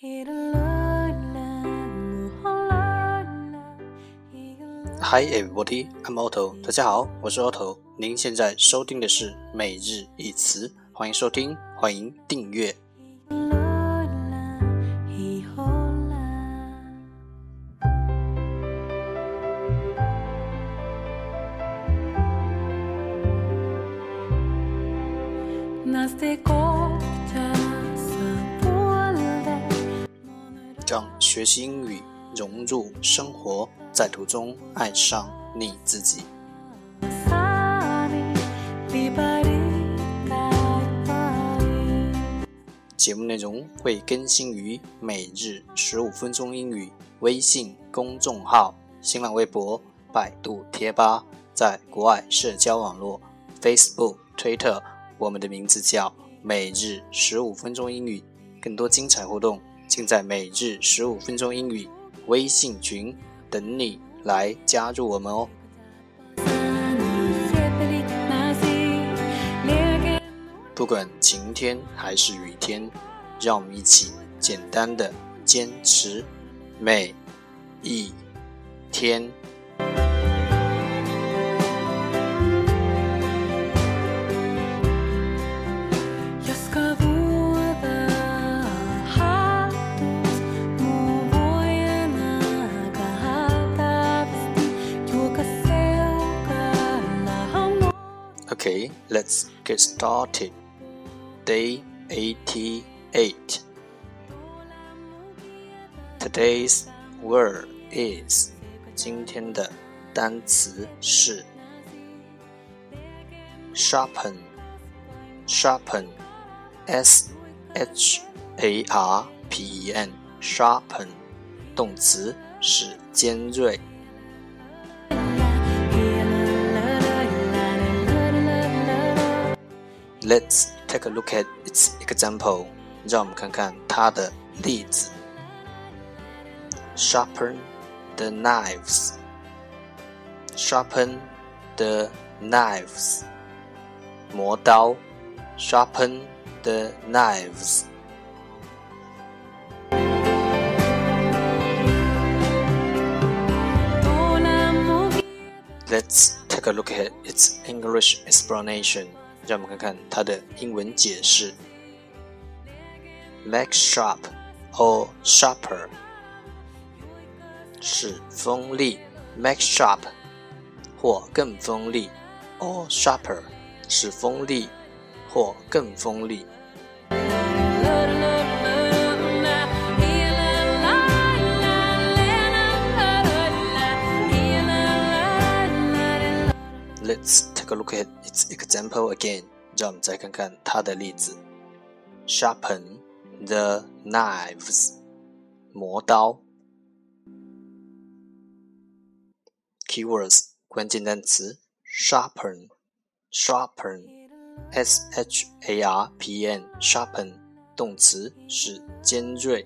Hi everybody, I'm Otto。大家好，我是 Otto。您现在收听的是每日一词，欢迎收听，欢迎订阅。让学习英语融入生活，在途中爱上你自己。节目内容会更新于每日十五分钟英语微信公众号、新浪微博、百度贴吧，在国外社交网络 Facebook、Twitter，我们的名字叫每日十五分钟英语，更多精彩互动。现在每日十五分钟英语微信群等你来加入我们哦！不管晴天还是雨天，让我们一起简单的坚持每一天。Okay, let's get started. Day 88. Today's word is 今天的单词是 sharpen sharpen s h a r p e n sharpen 动词是尖锐。 Let's take a look at its example. 让我们看看它的例子。Sharpen the knives. Sharpen the knives. 磨刀。Sharpen the knives. Let's take a look at its English explanation. 让我们看看它的英文解释：make sharp or sharper 使锋利，make sharp 或更锋利，or sharper 使锋利或更锋利。Let's take a look at its example again. 让我们再看看它的例子。Sharpen the knives. 磨刀。Keywords 关键单词 sharpen sharpen s h a r p e n sharpen 动词是尖锐。